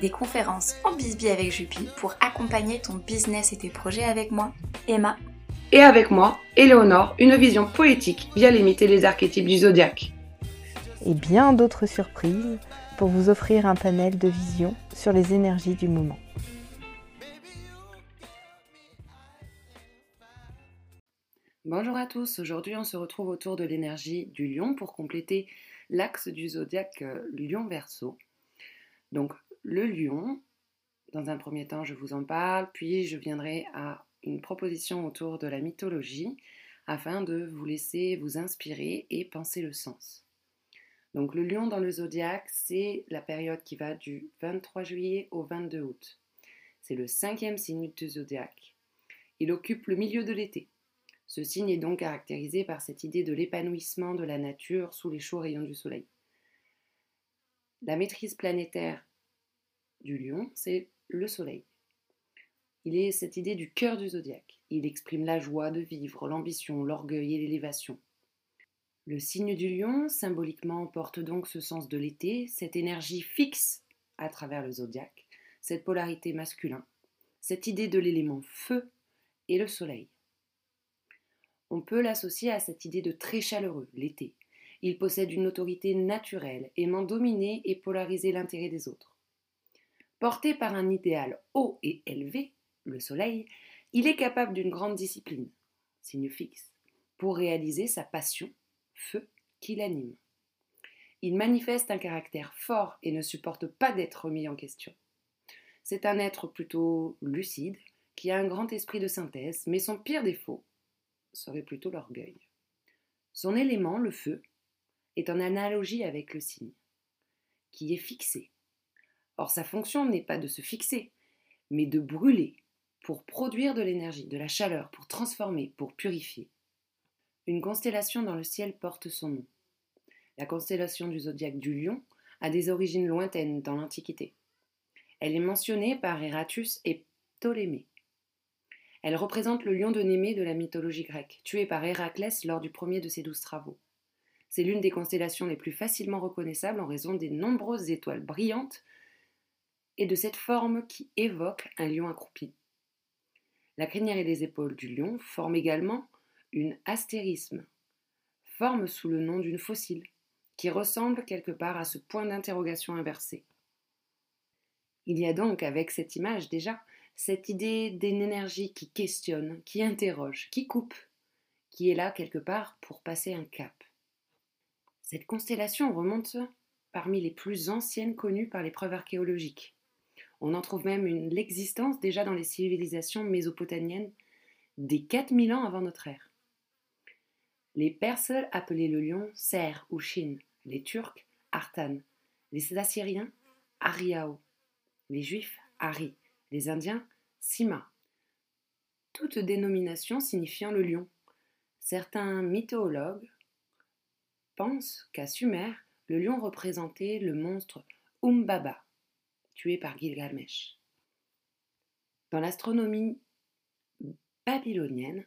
Des conférences en bisbee avec Jupi pour accompagner ton business et tes projets avec moi, Emma. Et avec moi, Éléonore, une vision poétique via limiter les archétypes du zodiaque. Et bien d'autres surprises pour vous offrir un panel de vision sur les énergies du moment. Bonjour à tous, aujourd'hui on se retrouve autour de l'énergie du lion pour compléter l'axe du zodiaque euh, lion-verso. Donc le lion, dans un premier temps je vous en parle, puis je viendrai à une proposition autour de la mythologie afin de vous laisser vous inspirer et penser le sens. Donc le lion dans le zodiaque, c'est la période qui va du 23 juillet au 22 août. C'est le cinquième signe du zodiaque. Il occupe le milieu de l'été. Ce signe est donc caractérisé par cette idée de l'épanouissement de la nature sous les chauds rayons du soleil. La maîtrise planétaire du lion, c'est le soleil. Il est cette idée du cœur du zodiaque. Il exprime la joie de vivre, l'ambition, l'orgueil et l'élévation. Le signe du lion, symboliquement, porte donc ce sens de l'été, cette énergie fixe à travers le zodiaque, cette polarité masculin, cette idée de l'élément feu et le soleil. On peut l'associer à cette idée de très chaleureux, l'été. Il possède une autorité naturelle, aimant dominer et polariser l'intérêt des autres. Porté par un idéal haut et élevé, le soleil, il est capable d'une grande discipline, signe fixe, pour réaliser sa passion, feu, qui l'anime. Il manifeste un caractère fort et ne supporte pas d'être remis en question. C'est un être plutôt lucide, qui a un grand esprit de synthèse, mais son pire défaut serait plutôt l'orgueil. Son élément, le feu, est en analogie avec le signe, qui est fixé. Or sa fonction n'est pas de se fixer, mais de brûler, pour produire de l'énergie, de la chaleur, pour transformer, pour purifier. Une constellation dans le ciel porte son nom. La constellation du zodiaque du lion a des origines lointaines dans l'Antiquité. Elle est mentionnée par Eratus et Ptolémée. Elle représente le lion de Némée de la mythologie grecque, tué par Héraclès lors du premier de ses douze travaux. C'est l'une des constellations les plus facilement reconnaissables en raison des nombreuses étoiles brillantes et de cette forme qui évoque un lion accroupi. La crinière et les épaules du lion forment également une astérisme, forme sous le nom d'une fossile, qui ressemble quelque part à ce point d'interrogation inversé. Il y a donc avec cette image déjà cette idée d'une énergie qui questionne, qui interroge, qui coupe, qui est là quelque part pour passer un cap. Cette constellation remonte parmi les plus anciennes connues par les preuves archéologiques. On en trouve même l'existence déjà dans les civilisations mésopotamiennes des 4000 ans avant notre ère. Les Perses appelaient le lion Ser ou Shin, les Turcs Artan, les Assyriens Ariao, les Juifs Ari, les Indiens, Sima. Toute dénomination signifiant le lion. Certains mythologues pensent qu'à Sumer, le lion représentait le monstre Umbaba, par Gilgamesh. Dans l'astronomie babylonienne,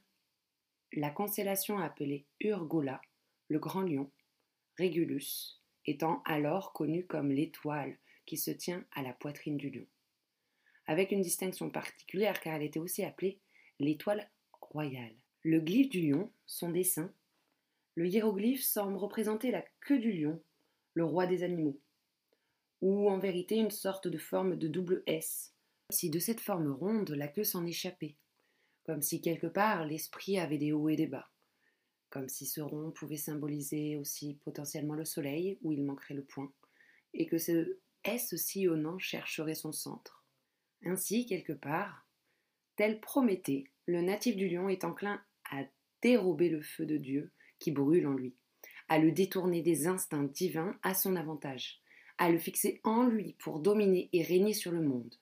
la constellation appelée Urgula, le grand lion, Régulus, étant alors connue comme l'étoile qui se tient à la poitrine du lion avec une distinction particulière car elle était aussi appelée l'étoile royale. Le glyphe du lion, son dessin, le hiéroglyphe semble représenter la queue du lion, le roi des animaux, ou en vérité une sorte de forme de double S, si de cette forme ronde la queue s'en échappait, comme si quelque part l'esprit avait des hauts et des bas, comme si ce rond pouvait symboliser aussi potentiellement le soleil, où il manquerait le point, et que ce S sillonnant chercherait son centre. Ainsi, quelque part, tel Prométhée, le natif du lion est enclin à dérober le feu de Dieu qui brûle en lui, à le détourner des instincts divins à son avantage, à le fixer en lui pour dominer et régner sur le monde.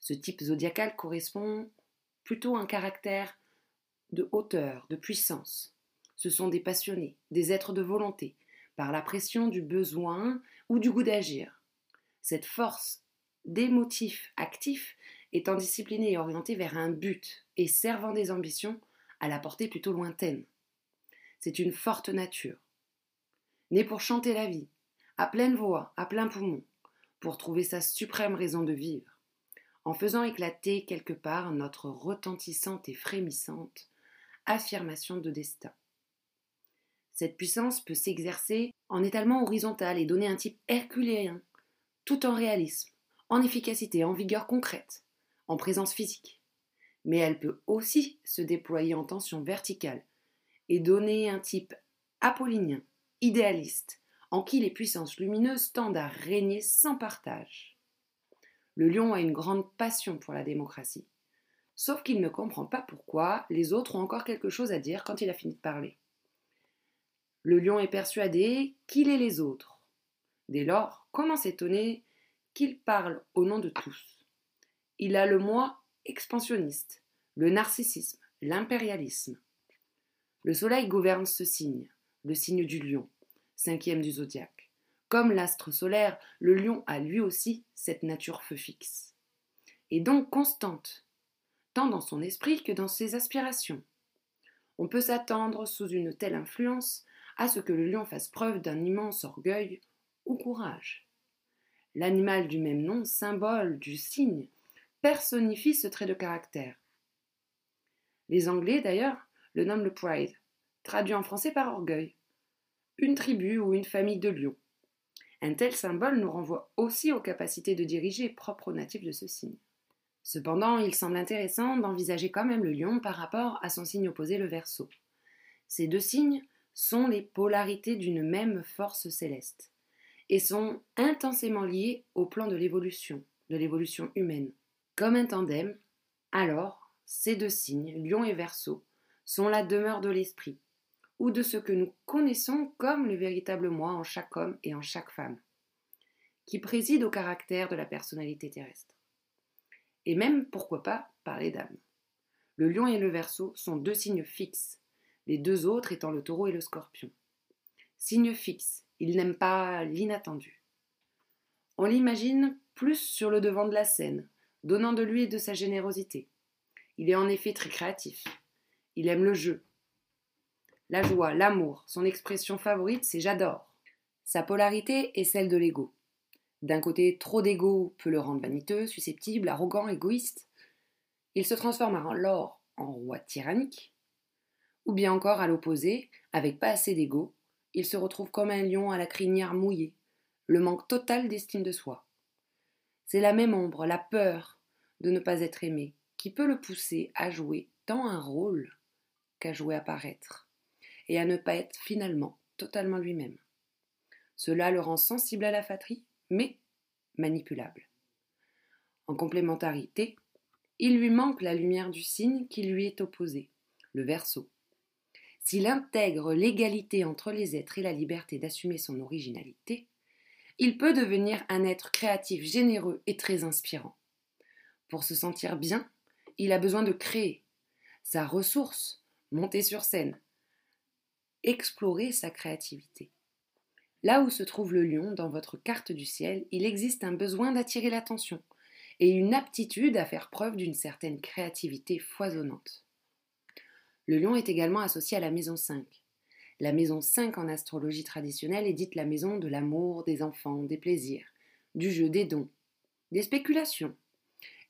Ce type zodiacal correspond plutôt à un caractère de hauteur, de puissance. Ce sont des passionnés, des êtres de volonté, par la pression du besoin ou du goût d'agir. Cette force des motifs actifs étant disciplinée et orientée vers un but et servant des ambitions à la portée plutôt lointaine. C'est une forte nature, née pour chanter la vie, à pleine voix, à plein poumon, pour trouver sa suprême raison de vivre, en faisant éclater quelque part notre retentissante et frémissante affirmation de destin. Cette puissance peut s'exercer en étalement horizontal et donner un type herculéen, tout en réalisme, en efficacité, en vigueur concrète, en présence physique. Mais elle peut aussi se déployer en tension verticale et donner un type apollinien, idéaliste, en qui les puissances lumineuses tendent à régner sans partage. Le lion a une grande passion pour la démocratie, sauf qu'il ne comprend pas pourquoi les autres ont encore quelque chose à dire quand il a fini de parler. Le lion est persuadé qu'il est les autres. Dès lors, comment s'étonner qu'il parle au nom de tous? Il a le moi expansionniste, le narcissisme, l'impérialisme. Le soleil gouverne ce signe, le signe du lion, cinquième du zodiaque. Comme l'astre solaire, le lion a lui aussi cette nature feu fixe. Et donc constante, tant dans son esprit que dans ses aspirations. On peut s'attendre, sous une telle influence, à ce que le lion fasse preuve d'un immense orgueil ou courage. L'animal du même nom, symbole du signe, personnifie ce trait de caractère. Les Anglais, d'ailleurs, le nomment le pride, traduit en français par orgueil, une tribu ou une famille de lions. Un tel symbole nous renvoie aussi aux capacités de diriger propres aux natifs de ce signe. Cependant, il semble intéressant d'envisager quand même le lion par rapport à son signe opposé, le verso. Ces deux signes sont les polarités d'une même force céleste et sont intensément liées au plan de l'évolution, de l'évolution humaine. Comme un tandem, alors, ces deux signes, lion et verso, sont la demeure de l'esprit, ou de ce que nous connaissons comme le véritable moi en chaque homme et en chaque femme, qui préside au caractère de la personnalité terrestre. Et même, pourquoi pas, par les dames. Le lion et le verso sont deux signes fixes, les deux autres étant le taureau et le scorpion. Signe fixe, il n'aime pas l'inattendu. On l'imagine plus sur le devant de la scène, donnant de lui et de sa générosité. Il est en effet très créatif. Il aime le jeu. La joie, l'amour, son expression favorite, c'est j'adore. Sa polarité est celle de l'ego. D'un côté, trop d'ego peut le rendre vaniteux, susceptible, arrogant, égoïste. Il se transforme alors en roi tyrannique, ou bien encore à l'opposé, avec pas assez d'ego, il se retrouve comme un lion à la crinière mouillée, le manque total d'estime de soi. C'est la même ombre, la peur de ne pas être aimé, qui peut le pousser à jouer tant un rôle qu'à jouer à paraître, et à ne pas être finalement totalement lui-même. Cela le rend sensible à la flatterie, mais manipulable. En complémentarité, il lui manque la lumière du signe qui lui est opposé, le verso. S'il intègre l'égalité entre les êtres et la liberté d'assumer son originalité, il peut devenir un être créatif, généreux et très inspirant. Pour se sentir bien, il a besoin de créer sa ressource, monter sur scène, explorer sa créativité. Là où se trouve le lion dans votre carte du ciel, il existe un besoin d'attirer l'attention et une aptitude à faire preuve d'une certaine créativité foisonnante. Le lion est également associé à la maison 5. La maison 5 en astrologie traditionnelle est dite la maison de l'amour, des enfants, des plaisirs, du jeu, des dons, des spéculations.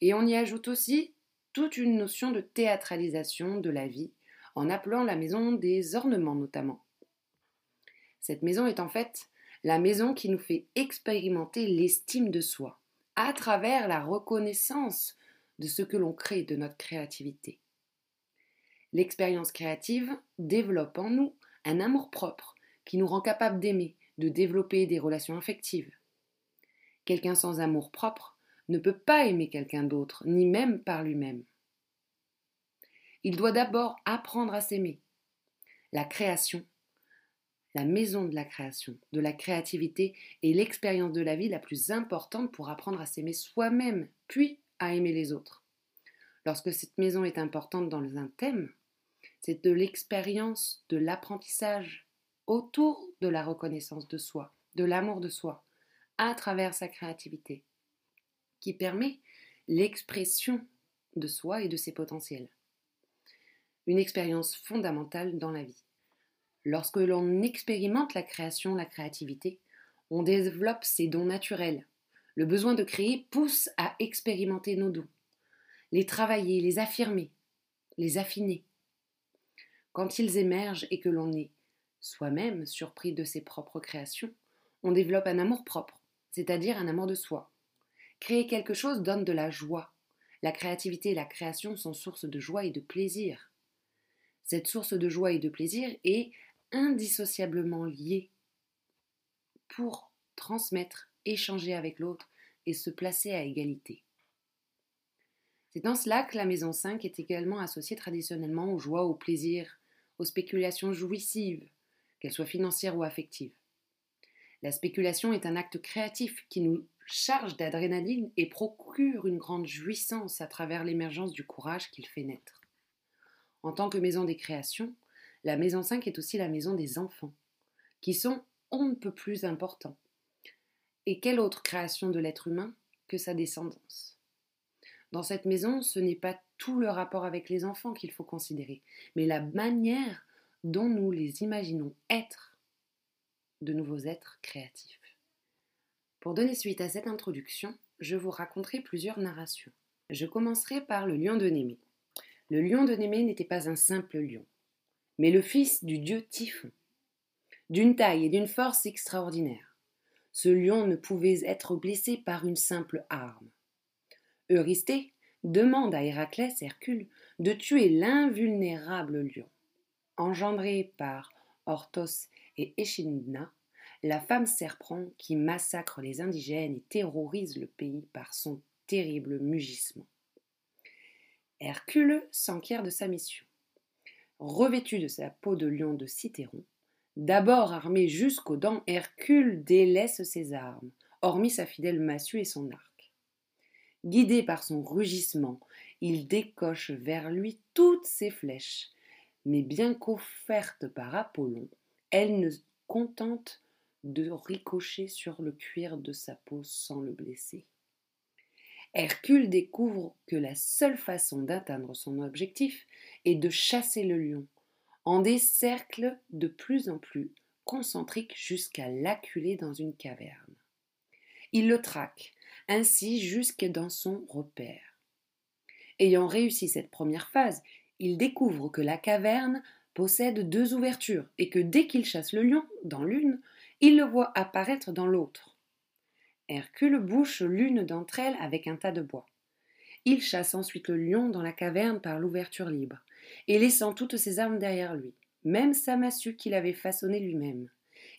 Et on y ajoute aussi toute une notion de théâtralisation de la vie, en appelant la maison des ornements notamment. Cette maison est en fait la maison qui nous fait expérimenter l'estime de soi, à travers la reconnaissance de ce que l'on crée, de notre créativité. L'expérience créative développe en nous un amour-propre qui nous rend capable d'aimer, de développer des relations affectives. Quelqu'un sans amour-propre ne peut pas aimer quelqu'un d'autre, ni même par lui-même. Il doit d'abord apprendre à s'aimer. La création, la maison de la création, de la créativité est l'expérience de la vie la plus importante pour apprendre à s'aimer soi-même, puis à aimer les autres. Lorsque cette maison est importante dans un thème, c'est de l'expérience, de l'apprentissage autour de la reconnaissance de soi, de l'amour de soi, à travers sa créativité, qui permet l'expression de soi et de ses potentiels. Une expérience fondamentale dans la vie. Lorsque l'on expérimente la création, la créativité, on développe ses dons naturels. Le besoin de créer pousse à expérimenter nos dons, les travailler, les affirmer, les affiner. Quand ils émergent et que l'on est soi-même surpris de ses propres créations, on développe un amour propre, c'est-à-dire un amour de soi. Créer quelque chose donne de la joie. La créativité et la création sont source de joie et de plaisir. Cette source de joie et de plaisir est indissociablement liée pour transmettre, échanger avec l'autre et se placer à égalité. C'est dans cela que la maison 5 est également associée traditionnellement aux joies, au plaisir, aux spéculations jouissives, qu'elles soient financières ou affectives. La spéculation est un acte créatif qui nous charge d'adrénaline et procure une grande jouissance à travers l'émergence du courage qu'il fait naître. En tant que maison des créations, la maison 5 est aussi la maison des enfants, qui sont on ne peut plus importants. Et quelle autre création de l'être humain que sa descendance? Dans cette maison, ce n'est pas tout le rapport avec les enfants qu'il faut considérer, mais la manière dont nous les imaginons être de nouveaux êtres créatifs. Pour donner suite à cette introduction, je vous raconterai plusieurs narrations. Je commencerai par le lion de Némée. Le lion de Némée n'était pas un simple lion, mais le fils du dieu Typhon, d'une taille et d'une force extraordinaires. Ce lion ne pouvait être blessé par une simple arme. Eurysthée demande à Héraclès, Hercule, de tuer l'invulnérable lion. Engendré par Orthos et Echidna, la femme serpent qui massacre les indigènes et terrorise le pays par son terrible mugissement. Hercule s'enquiert de sa mission. Revêtu de sa peau de lion de Cithéron, d'abord armé jusqu'aux dents, Hercule délaisse ses armes, hormis sa fidèle massue et son arc. Guidé par son rugissement, il décoche vers lui toutes ses flèches, mais bien qu'offertes par Apollon, elles ne contentent de ricocher sur le cuir de sa peau sans le blesser. Hercule découvre que la seule façon d'atteindre son objectif est de chasser le lion, en des cercles de plus en plus concentriques jusqu'à l'acculer dans une caverne. Il le traque, ainsi jusque dans son repère. Ayant réussi cette première phase, il découvre que la caverne possède deux ouvertures et que dès qu'il chasse le lion dans l'une, il le voit apparaître dans l'autre. Hercule bouche l'une d'entre elles avec un tas de bois. Il chasse ensuite le lion dans la caverne par l'ouverture libre, et laissant toutes ses armes derrière lui, même sa massue qu'il avait façonnée lui-même.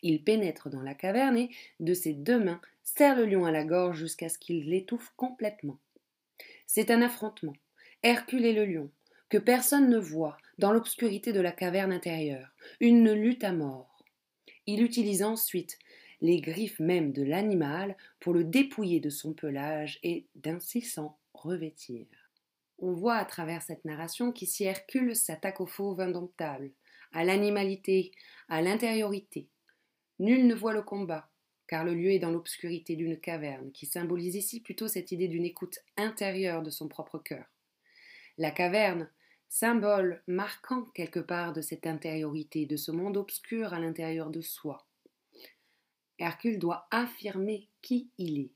Il pénètre dans la caverne et, de ses deux mains, serre le lion à la gorge jusqu'à ce qu'il l'étouffe complètement. C'est un affrontement. Hercule et le lion, que personne ne voit, dans l'obscurité de la caverne intérieure, une lutte à mort. Il utilise ensuite les griffes même de l'animal pour le dépouiller de son pelage et d'ainsi s'en revêtir. On voit à travers cette narration qu'ici Hercule s'attaque au fauve indomptable, à l'animalité, à l'intériorité. Nul ne voit le combat, car le lieu est dans l'obscurité d'une caverne, qui symbolise ici plutôt cette idée d'une écoute intérieure de son propre cœur. La caverne, symbole marquant quelque part de cette intériorité, de ce monde obscur à l'intérieur de soi. Hercule doit affirmer qui il est,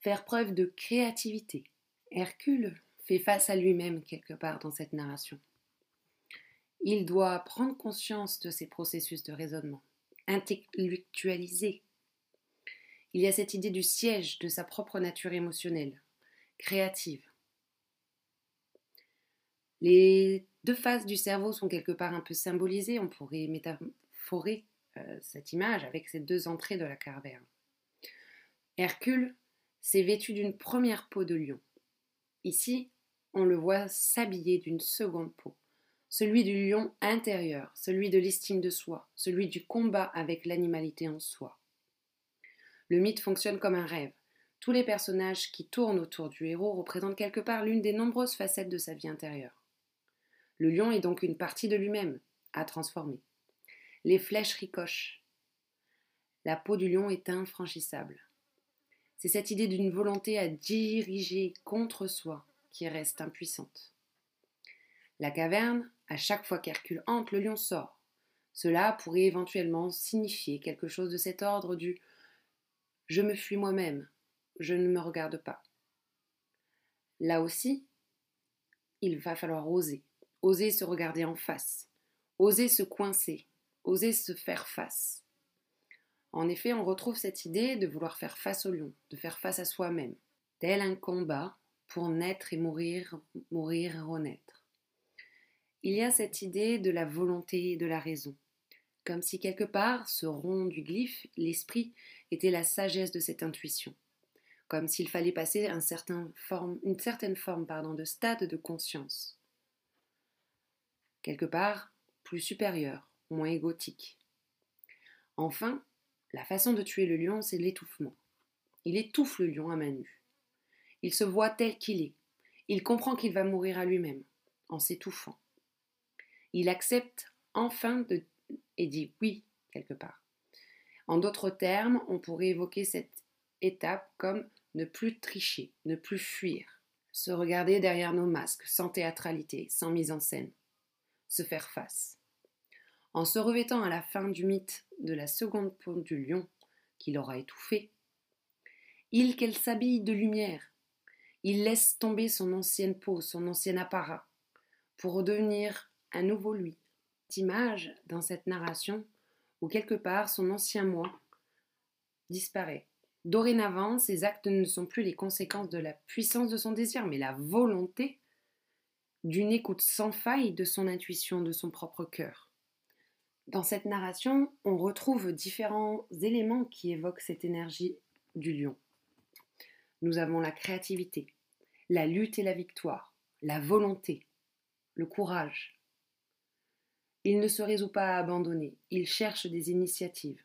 faire preuve de créativité. Hercule fait face à lui-même quelque part dans cette narration. Il doit prendre conscience de ses processus de raisonnement, intellectualiser. Il y a cette idée du siège de sa propre nature émotionnelle, créative. Les deux faces du cerveau sont quelque part un peu symbolisées. On pourrait métaphorer cette image avec ces deux entrées de la caverne. Hercule s'est vêtu d'une première peau de lion. Ici, on le voit s'habiller d'une seconde peau, celui du lion intérieur, celui de l'estime de soi, celui du combat avec l'animalité en soi. Le mythe fonctionne comme un rêve. Tous les personnages qui tournent autour du héros représentent quelque part l'une des nombreuses facettes de sa vie intérieure. Le lion est donc une partie de lui-même, à transformer. Les flèches ricochent. La peau du lion est infranchissable. C'est cette idée d'une volonté à diriger contre soi qui reste impuissante. La caverne, à chaque fois qu'Hercule entre, le lion sort. Cela pourrait éventuellement signifier quelque chose de cet ordre du je me fuis moi-même, je ne me regarde pas. Là aussi, il va falloir oser, oser se regarder en face, oser se coincer, oser se faire face. En effet, on retrouve cette idée de vouloir faire face au lion, de faire face à soi-même, tel un combat pour naître et mourir, mourir et renaître. Il y a cette idée de la volonté et de la raison, comme si quelque part ce rond du glyphe, l'esprit, était la sagesse de cette intuition, comme s'il fallait passer une certaine forme pardon, de stade de conscience. Quelque part plus supérieur, moins égotique. Enfin, la façon de tuer le lion, c'est l'étouffement. Il étouffe le lion à main nue. Il se voit tel qu'il est. Il comprend qu'il va mourir à lui-même, en s'étouffant. Il accepte enfin de et dit oui quelque part. En d'autres termes, on pourrait évoquer cette étape comme ne plus tricher, ne plus fuir, se regarder derrière nos masques, sans théâtralité, sans mise en scène, se faire face. En se revêtant à la fin du mythe de la seconde peau du lion, qu'il aura étouffé, il qu'elle s'habille de lumière, il laisse tomber son ancienne peau, son ancien apparat, pour devenir un nouveau lui, image dans cette narration où quelque part son ancien moi disparaît. Dorénavant, ses actes ne sont plus les conséquences de la puissance de son désir, mais la volonté d'une écoute sans faille de son intuition, de son propre cœur. Dans cette narration, on retrouve différents éléments qui évoquent cette énergie du lion. Nous avons la créativité, la lutte et la victoire, la volonté, le courage, il ne se résout pas à abandonner, il cherche des initiatives.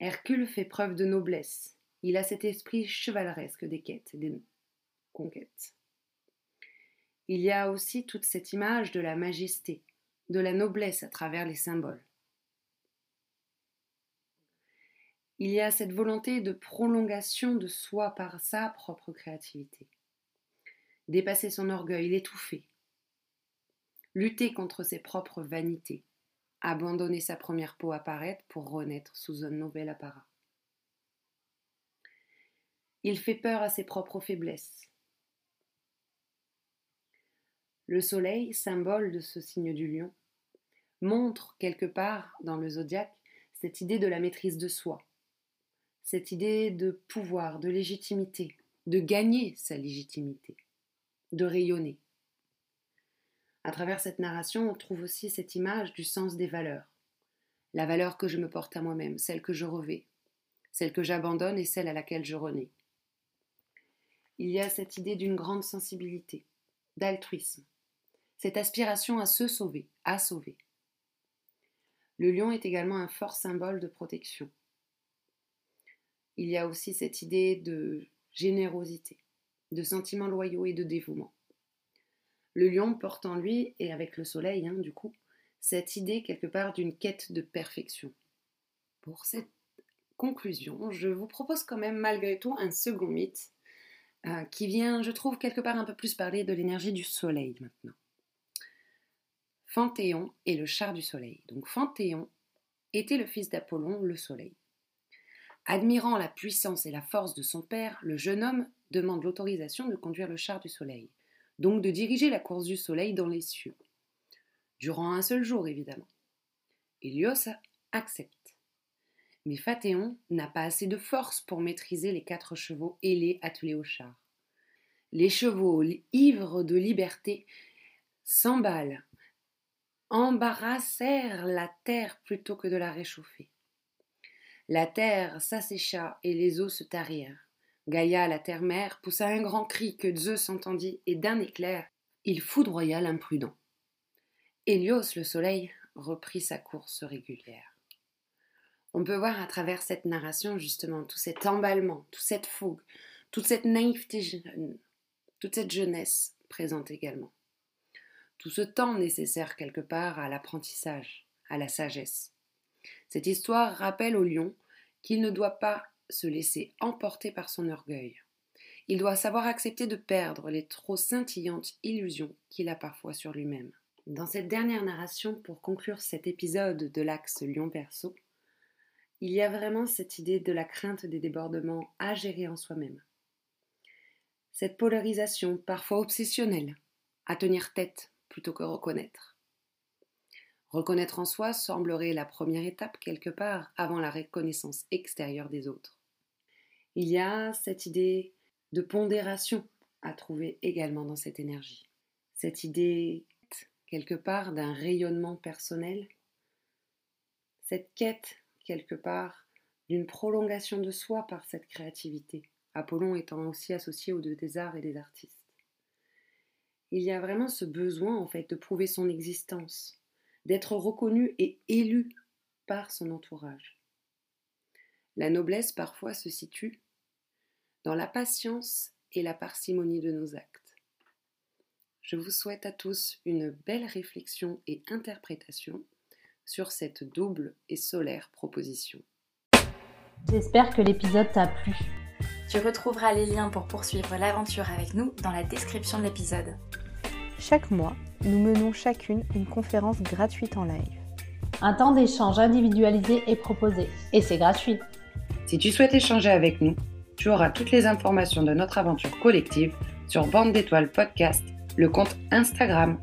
Hercule fait preuve de noblesse, il a cet esprit chevaleresque des quêtes et des conquêtes. Il y a aussi toute cette image de la majesté, de la noblesse à travers les symboles. Il y a cette volonté de prolongation de soi par sa propre créativité. Dépasser son orgueil, l'étouffer, lutter contre ses propres vanités, abandonner sa première peau apparaître pour renaître sous un nouvel apparat. Il fait peur à ses propres faiblesses. Le soleil, symbole de ce signe du lion, montre quelque part dans le zodiaque cette idée de la maîtrise de soi, cette idée de pouvoir, de légitimité, de gagner sa légitimité, de rayonner. À travers cette narration, on trouve aussi cette image du sens des valeurs. La valeur que je me porte à moi-même, celle que je revais, celle que j'abandonne et celle à laquelle je renais. Il y a cette idée d'une grande sensibilité, d'altruisme, cette aspiration à se sauver, à sauver. Le lion est également un fort symbole de protection. Il y a aussi cette idée de générosité, de sentiments loyaux et de dévouement. Le lion porte en lui, et avec le soleil, hein, du coup, cette idée quelque part d'une quête de perfection. Pour cette conclusion, je vous propose quand même malgré tout un second mythe euh, qui vient, je trouve, quelque part un peu plus parler de l'énergie du soleil maintenant. Phanthéon est le char du soleil. Donc Phanthéon était le fils d'Apollon, le soleil. Admirant la puissance et la force de son père, le jeune homme demande l'autorisation de conduire le char du soleil donc de diriger la course du soleil dans les cieux. Durant un seul jour, évidemment. Hélios accepte. Mais Phathéon n'a pas assez de force pour maîtriser les quatre chevaux ailés attelés au char. Les chevaux, ivres de liberté, s'emballent, embarrassèrent la terre plutôt que de la réchauffer. La terre s'assécha et les eaux se tarirent. Gaïa, la terre-mère, poussa un grand cri que Zeus entendit, et d'un éclair, il foudroya l'imprudent. Hélios, le soleil, reprit sa course régulière. On peut voir à travers cette narration justement tout cet emballement, toute cette fougue, toute cette naïveté jeune, toute cette jeunesse présente également. Tout ce temps nécessaire quelque part à l'apprentissage, à la sagesse. Cette histoire rappelle au lion qu'il ne doit pas se laisser emporter par son orgueil. Il doit savoir accepter de perdre les trop scintillantes illusions qu'il a parfois sur lui-même. Dans cette dernière narration, pour conclure cet épisode de l'axe Lion-Perso, il y a vraiment cette idée de la crainte des débordements à gérer en soi-même. Cette polarisation, parfois obsessionnelle, à tenir tête plutôt que reconnaître. Reconnaître en soi semblerait la première étape quelque part avant la reconnaissance extérieure des autres. Il y a cette idée de pondération à trouver également dans cette énergie. Cette idée quelque part d'un rayonnement personnel, cette quête quelque part d'une prolongation de soi par cette créativité, Apollon étant aussi associé aux deux des arts et des artistes. Il y a vraiment ce besoin en fait de prouver son existence, d'être reconnu et élu par son entourage. La noblesse parfois se situe dans la patience et la parcimonie de nos actes. Je vous souhaite à tous une belle réflexion et interprétation sur cette double et solaire proposition. J'espère que l'épisode t'a plu. Tu retrouveras les liens pour poursuivre l'aventure avec nous dans la description de l'épisode. Chaque mois, nous menons chacune une conférence gratuite en live. Un temps d'échange individualisé est proposé et c'est gratuit. Si tu souhaites échanger avec nous, tu auras toutes les informations de notre aventure collective sur Bande d'étoiles podcast le compte Instagram